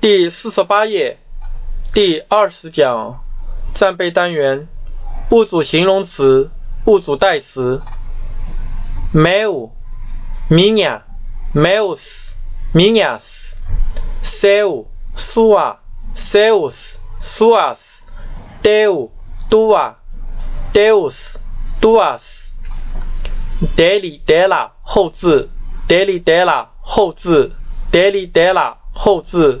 第四十八页，第二十讲，战备单元，物主形容词，物主代词。meu, minha, meus, minhas, seu, sua, seus, suas, teu, tua, teus, tuas. dele, dela 后置，dele, dela 后置，dele, dela 后置。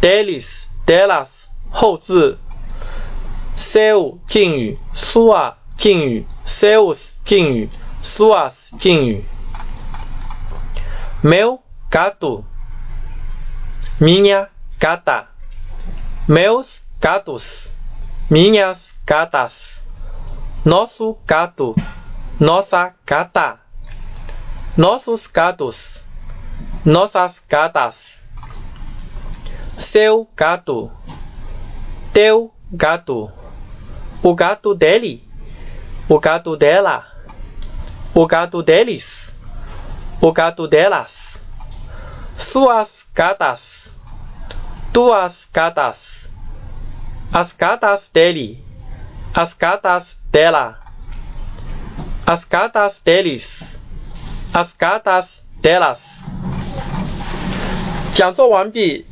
deles, delas 后置，seu 敬语，sua 敬语，seus 敬语，suas 敬语。meu gato, minha gata, meus gatos, minhas gatas, nosso gato, nossa gata, nossos gatos, nossas gatas seu gato, teu gato, o gato dele, o gato dela, o gato deles, o gato delas, suas gatas, tuas gatas, as gatas dele, as gatas dela, as gatas deles, as gatas delas。讲座完毕。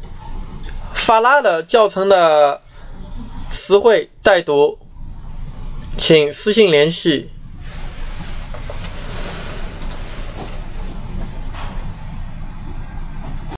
法拉的教程的词汇带读，请私信联系。